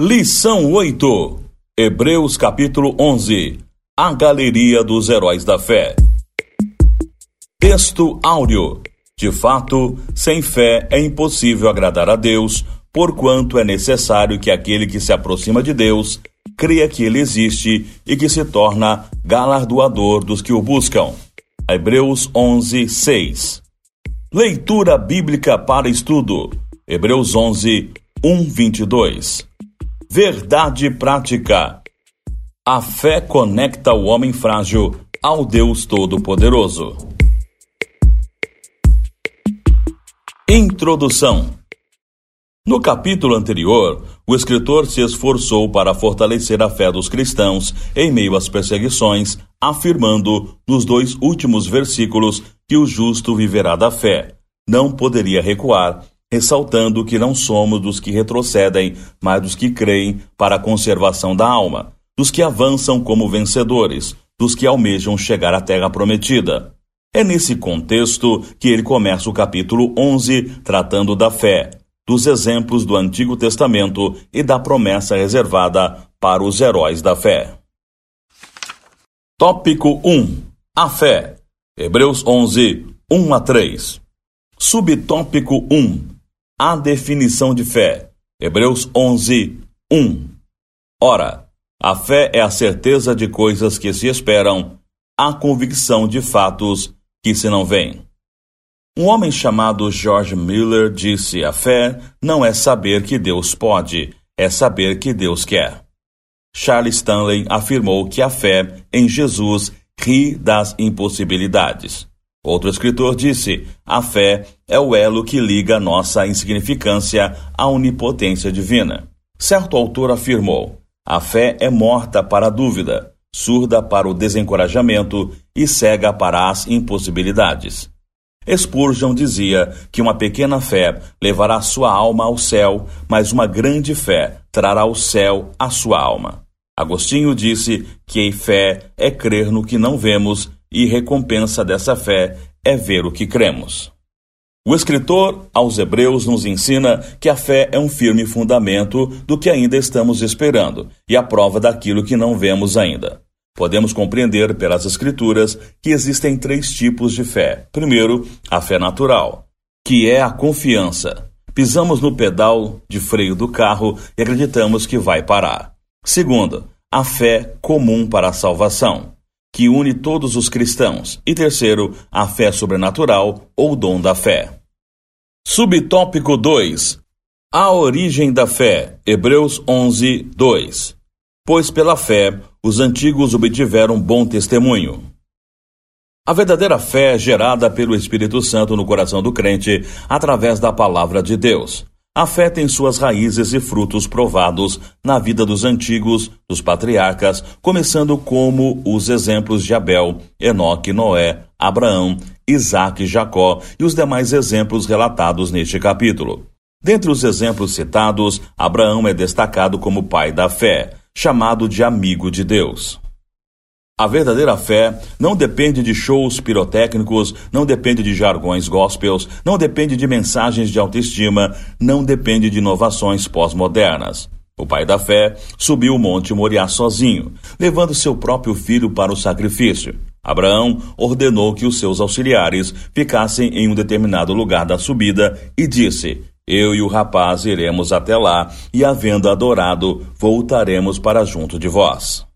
Lição 8. Hebreus capítulo 11. A galeria dos heróis da fé. Texto áureo. De fato, sem fé é impossível agradar a Deus, porquanto é necessário que aquele que se aproxima de Deus creia que ele existe e que se torna galardoador dos que o buscam. Hebreus 11, 6. Leitura bíblica para estudo. Hebreus 11, 1, 22. Verdade prática. A fé conecta o homem frágil ao Deus Todo-Poderoso. Introdução. No capítulo anterior, o escritor se esforçou para fortalecer a fé dos cristãos em meio às perseguições, afirmando nos dois últimos versículos que o justo viverá da fé. Não poderia recuar, ressaltando que não somos dos que retrocedem, mas dos que creem para a conservação da alma, dos que avançam como vencedores, dos que almejam chegar à terra prometida. É nesse contexto que ele começa o capítulo 11, tratando da fé, dos exemplos do Antigo Testamento e da promessa reservada para os heróis da fé. Tópico 1: A fé. Hebreus 11, 1 a 3. Subtópico 1: A definição de fé. Hebreus 11, 1. Ora, a fé é a certeza de coisas que se esperam, a convicção de fatos que se não veem. Um homem chamado George Miller disse: A fé não é saber que Deus pode, é saber que Deus quer. Charles Stanley afirmou que a fé em Jesus ri das impossibilidades. Outro escritor disse: A fé é o elo que liga nossa insignificância à onipotência divina. Certo autor afirmou: A fé é morta para a dúvida, surda para o desencorajamento e cega para as impossibilidades. Spurgeon dizia que uma pequena fé levará sua alma ao céu, mas uma grande fé trará o céu à sua alma. Agostinho disse que fé é crer no que não vemos e recompensa dessa fé é ver o que cremos. O escritor aos Hebreus nos ensina que a fé é um firme fundamento do que ainda estamos esperando e a prova daquilo que não vemos ainda. Podemos compreender pelas Escrituras que existem três tipos de fé. Primeiro, a fé natural, que é a confiança. Pisamos no pedal de freio do carro e acreditamos que vai parar. Segundo, a fé comum para a salvação, que une todos os cristãos. E terceiro, a fé sobrenatural ou dom da fé. Subtópico 2. A origem da fé. Hebreus 11, 2. Pois pela fé os antigos obtiveram bom testemunho. A verdadeira fé é gerada pelo Espírito Santo no coração do crente através da palavra de Deus. A fé tem suas raízes e frutos provados na vida dos antigos, dos patriarcas, começando como os exemplos de Abel, Enoque, Noé, Abraão, Isaac Jacó e os demais exemplos relatados neste capítulo. Dentre os exemplos citados, Abraão é destacado como pai da fé chamado de amigo de Deus. A verdadeira fé não depende de shows pirotécnicos, não depende de jargões gospels, não depende de mensagens de autoestima, não depende de inovações pós-modernas. O pai da fé subiu o monte Moriá sozinho, levando seu próprio filho para o sacrifício. Abraão ordenou que os seus auxiliares ficassem em um determinado lugar da subida e disse: eu e o rapaz iremos até lá, e havendo adorado, voltaremos para junto de vós.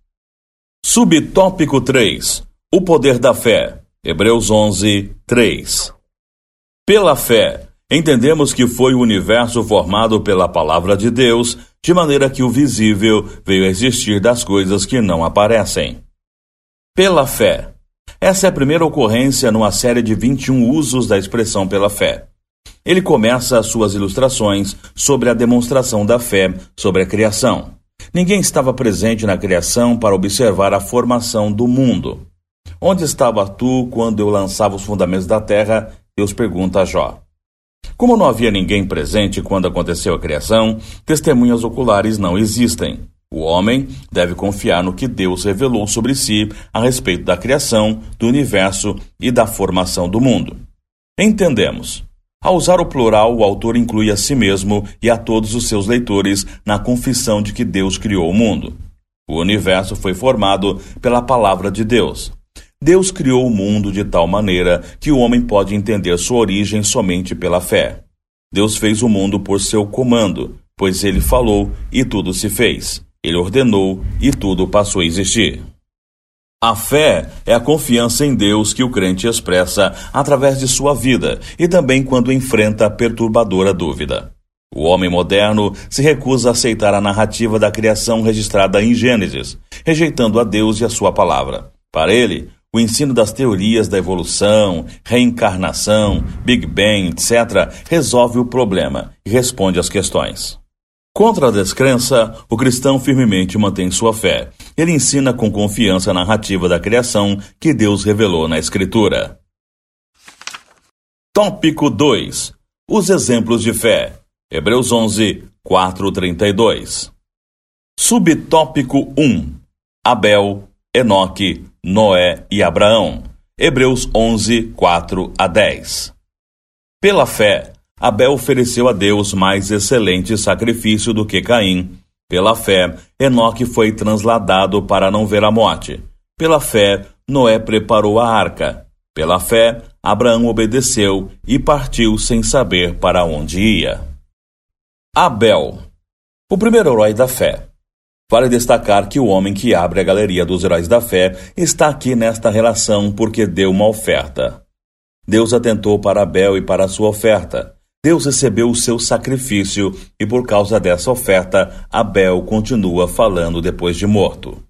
Subtópico 3. O poder da fé. Hebreus 11, 3. Pela fé, entendemos que foi o universo formado pela palavra de Deus, de maneira que o visível veio a existir das coisas que não aparecem. Pela fé. Essa é a primeira ocorrência numa série de 21 usos da expressão pela fé. Ele começa as suas ilustrações sobre a demonstração da fé sobre a criação. Ninguém estava presente na criação para observar a formação do mundo. Onde estava tu quando eu lançava os fundamentos da terra? Deus pergunta a Jó. Como não havia ninguém presente quando aconteceu a criação, testemunhas oculares não existem. O homem deve confiar no que Deus revelou sobre si a respeito da criação, do universo e da formação do mundo. Entendemos. Ao usar o plural, o autor inclui a si mesmo e a todos os seus leitores na confissão de que Deus criou o mundo. O universo foi formado pela palavra de Deus. Deus criou o mundo de tal maneira que o homem pode entender sua origem somente pela fé. Deus fez o mundo por seu comando, pois ele falou e tudo se fez. Ele ordenou e tudo passou a existir. A fé é a confiança em Deus que o crente expressa através de sua vida e também quando enfrenta a perturbadora dúvida. O homem moderno se recusa a aceitar a narrativa da criação registrada em Gênesis, rejeitando a Deus e a sua palavra. Para ele, o ensino das teorias da evolução, reencarnação, Big Bang, etc., resolve o problema e responde às questões. Contra a descrença, o cristão firmemente mantém sua fé. Ele ensina com confiança a narrativa da criação que Deus revelou na Escritura. Tópico 2. Os exemplos de fé. Hebreus 11, 432. Subtópico 1. Abel, Enoque, Noé e Abraão. Hebreus 11, 4 a 10. Pela fé, Abel ofereceu a Deus mais excelente sacrifício do que Caim. Pela fé, Enoque foi transladado para não ver a morte. Pela fé, Noé preparou a arca. Pela fé, Abraão obedeceu e partiu sem saber para onde ia. Abel, o primeiro herói da fé. Vale destacar que o homem que abre a galeria dos heróis da fé está aqui nesta relação porque deu uma oferta. Deus atentou para Abel e para sua oferta. Deus recebeu o seu sacrifício e por causa dessa oferta, Abel continua falando depois de morto.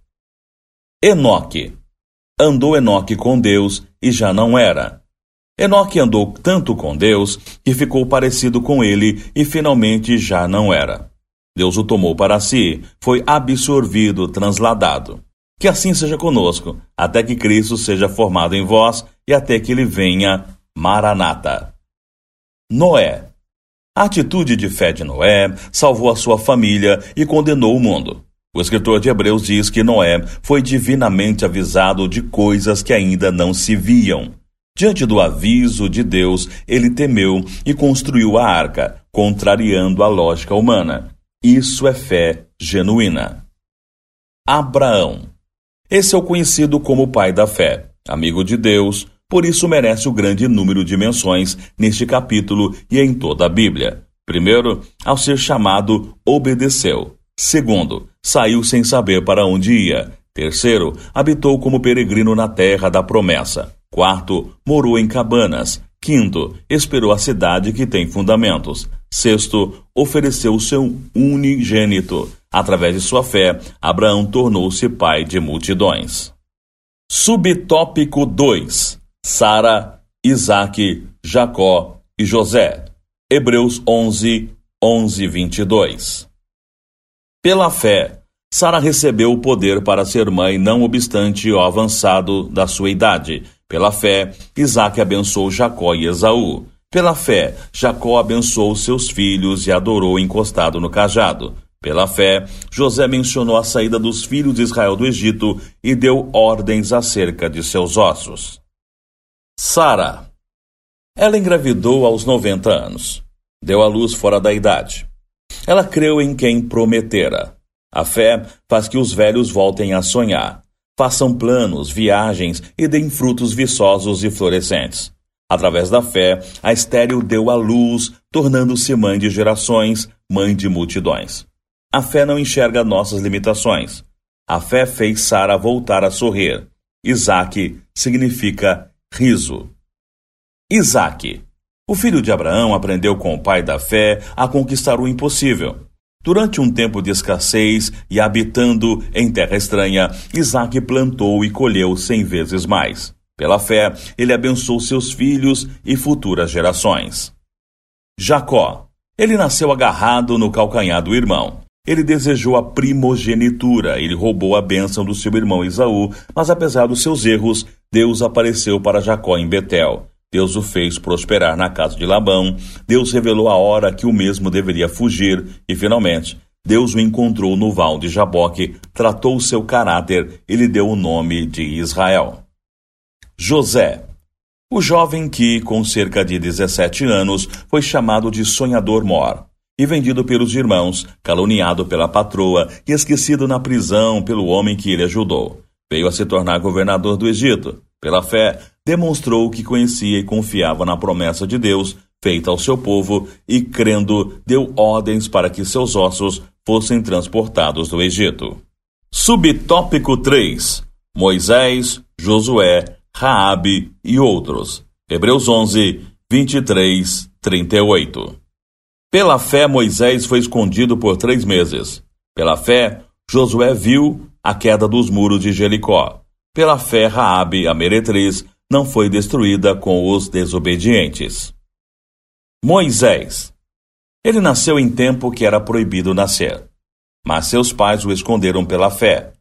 Enoque. Andou Enoque com Deus e já não era. Enoque andou tanto com Deus que ficou parecido com ele e finalmente já não era. Deus o tomou para si, foi absorvido, transladado. Que assim seja conosco, até que Cristo seja formado em vós e até que ele venha. Maranata. Noé. A atitude de fé de Noé salvou a sua família e condenou o mundo. O escritor de Hebreus diz que Noé foi divinamente avisado de coisas que ainda não se viam. Diante do aviso de Deus, ele temeu e construiu a arca, contrariando a lógica humana. Isso é fé genuína. Abraão. Esse é o conhecido como pai da fé, amigo de Deus, por isso merece o grande número de menções neste capítulo e em toda a Bíblia. Primeiro, ao ser chamado, obedeceu. Segundo, saiu sem saber para onde ia. Terceiro, habitou como peregrino na terra da promessa. Quarto, morou em cabanas. Quinto, esperou a cidade que tem fundamentos. Sexto, ofereceu seu unigênito. Através de sua fé, Abraão tornou-se pai de multidões. Subtópico 2 Sara, Isaac, Jacó e José. Hebreus 11, 11, 22. Pela fé, Sara recebeu o poder para ser mãe, não obstante o avançado da sua idade. Pela fé, Isaac abençoou Jacó e Esaú. Pela fé, Jacó abençoou seus filhos e adorou encostado no cajado. Pela fé, José mencionou a saída dos filhos de Israel do Egito e deu ordens acerca de seus ossos. Sara. Ela engravidou aos 90 anos. Deu à luz fora da idade. Ela creu em quem prometera. A fé faz que os velhos voltem a sonhar, façam planos, viagens e deem frutos viçosos e florescentes. Através da fé, a estéril deu à luz, tornando-se mãe de gerações, mãe de multidões. A fé não enxerga nossas limitações. A fé fez Sara voltar a sorrir. Isaac significa riso. Isaac. O filho de Abraão aprendeu com o pai da fé a conquistar o impossível. Durante um tempo de escassez e habitando em terra estranha, Isaac plantou e colheu cem vezes mais. Pela fé, ele abençoou seus filhos e futuras gerações. Jacó. Ele nasceu agarrado no calcanhar do irmão. Ele desejou a primogenitura, ele roubou a bênção do seu irmão Esaú, mas apesar dos seus erros, Deus apareceu para Jacó em Betel. Deus o fez prosperar na casa de Labão. Deus revelou a hora que o mesmo deveria fugir e, finalmente, Deus o encontrou no val de Jaboque, tratou o seu caráter e lhe deu o nome de Israel. José. O jovem que, com cerca de 17 anos, foi chamado de Sonhador Mor e vendido pelos irmãos, caluniado pela patroa e esquecido na prisão pelo homem que ele ajudou. Veio a se tornar governador do Egito. Pela fé, demonstrou que conhecia e confiava na promessa de Deus feita ao seu povo e, crendo, deu ordens para que seus ossos fossem transportados do Egito. Subtópico 3: Moisés, Josué, Raabe e outros. Hebreus 11, 23, 38. Pela fé, Moisés foi escondido por três meses. Pela fé, Josué viu a queda dos muros de Jericó. Pela fé, Raabe, a meretriz, não foi destruída com os desobedientes. Moisés. Ele nasceu em tempo que era proibido nascer, mas seus pais o esconderam pela fé.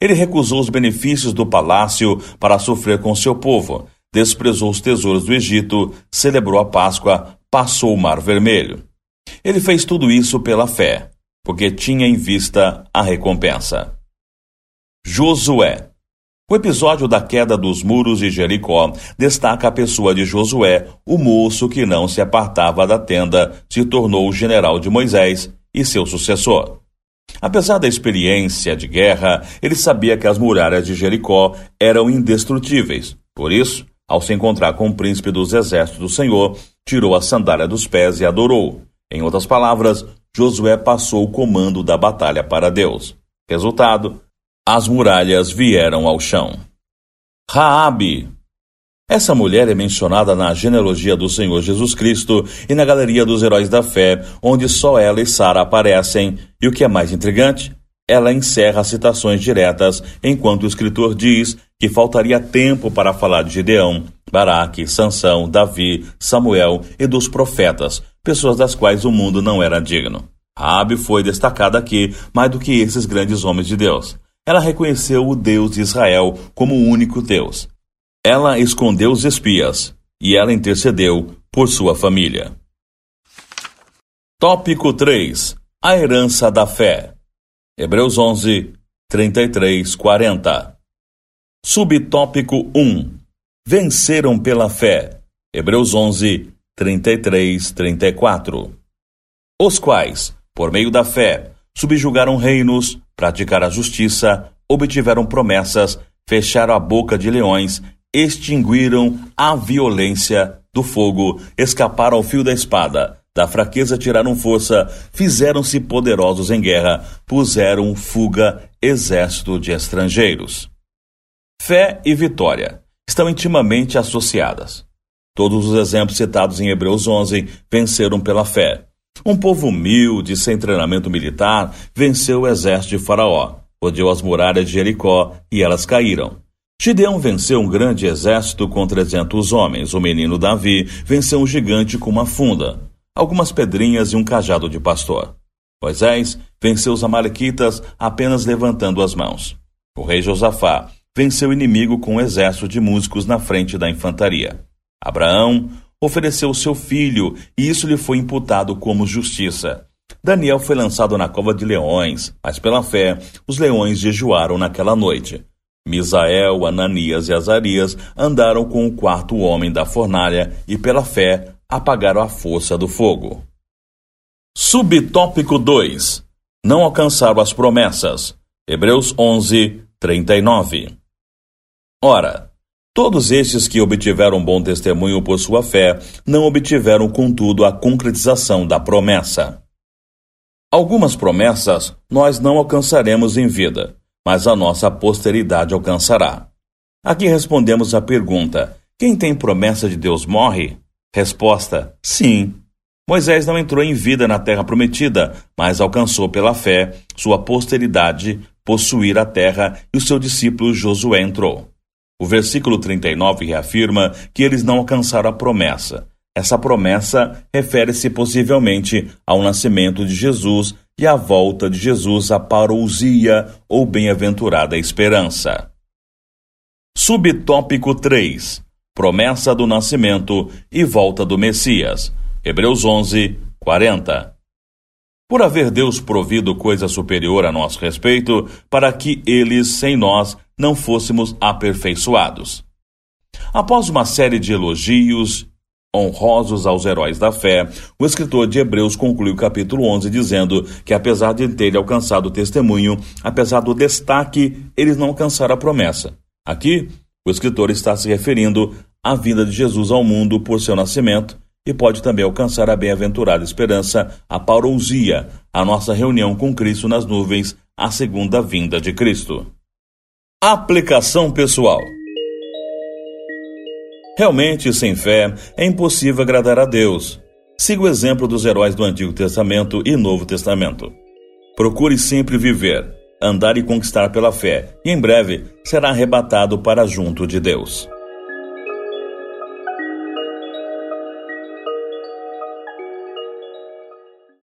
Ele recusou os benefícios do palácio para sofrer com seu povo, desprezou os tesouros do Egito, celebrou a Páscoa, passou o Mar Vermelho. Ele fez tudo isso pela fé, porque tinha em vista a recompensa. Josué. O episódio da queda dos muros de Jericó destaca a pessoa de Josué, o moço que não se apartava da tenda, se tornou o general de Moisés e seu sucessor. Apesar da experiência de guerra, ele sabia que as muralhas de Jericó eram indestrutíveis. Por isso, ao se encontrar com o príncipe dos exércitos do Senhor, tirou a sandália dos pés e adorou. Em outras palavras, Josué passou o comando da batalha para Deus. Resultado: as muralhas vieram ao chão. Raabe. Essa mulher é mencionada na genealogia do Senhor Jesus Cristo e na galeria dos heróis da fé, onde só ela e Sara aparecem, e o que é mais intrigante, ela encerra citações diretas, enquanto o escritor diz que faltaria tempo para falar de Gideão, Baraque, Sansão, Davi, Samuel e dos profetas, pessoas das quais o mundo não era digno. Rabi foi destacada aqui mais do que esses grandes homens de Deus. Ela reconheceu o Deus de Israel como o único Deus. Ela escondeu os espias e ela intercedeu por sua família. Tópico 3: A herança da fé. Hebreus 11, 33, 40. Subtópico 1: Venceram pela fé. Hebreus 11, 33, 34. Os quais, por meio da fé, subjugaram reinos, praticaram a justiça, obtiveram promessas, fecharam a boca de leões, extinguiram a violência do fogo, escaparam ao fio da espada, da fraqueza tiraram força, fizeram-se poderosos em guerra, puseram fuga exército de estrangeiros. Fé e vitória estão intimamente associadas. Todos os exemplos citados em Hebreus 11 venceram pela fé. Um povo humilde, sem treinamento militar, venceu o exército de Faraó, rodeou as muralhas de Jericó e elas caíram. Gideão venceu um grande exército com trezentos homens. O menino Davi venceu um gigante com uma funda, algumas pedrinhas e um cajado de pastor. Moisés venceu os amalequitas apenas levantando as mãos. O rei Josafá venceu o inimigo com um exército de músicos na frente da infantaria. Abraão ofereceu seu filho, e isso lhe foi imputado como justiça. Daniel foi lançado na cova de leões, mas pela fé os leões jejuaram naquela noite. Misael, Ananias e Azarias andaram com o quarto homem da fornalha e pela fé apagaram a força do fogo. Subtópico 2. Não alcançaram as promessas. Hebreus 11, 39. Ora, Todos estes que obtiveram bom testemunho por sua fé não obtiveram, contudo, a concretização da promessa. Algumas promessas nós não alcançaremos em vida, mas a nossa posteridade alcançará. Aqui respondemos à pergunta: quem tem promessa de Deus morre? Resposta: sim. Moisés não entrou em vida na terra prometida, mas alcançou pela fé sua posteridade possuir a terra e o seu discípulo Josué entrou. O versículo 39 reafirma que eles não alcançaram a promessa. Essa promessa refere-se possivelmente ao nascimento de Jesus e à volta de Jesus à parousia ou bem-aventurada esperança. Subtópico 3. Promessa do nascimento e volta do Messias. Hebreus 11, 40. Por haver Deus provido coisa superior a nosso respeito, para que eles, sem nós, não fôssemos aperfeiçoados. Após uma série de elogios honrosos aos heróis da fé, o escritor de Hebreus conclui o capítulo 11 dizendo que, apesar de terem alcançado o testemunho, apesar do destaque, eles não alcançaram a promessa. Aqui, o escritor está se referindo à vinda de Jesus ao mundo por seu nascimento e pode também alcançar a bem-aventurada esperança, a parousia, a nossa reunião com Cristo nas nuvens, a segunda vinda de Cristo. Aplicação pessoal. Realmente, sem fé, é impossível agradar a Deus. Siga o exemplo dos heróis do Antigo Testamento e Novo Testamento. Procure sempre viver, andar e conquistar pela fé, e em breve será arrebatado para junto de Deus.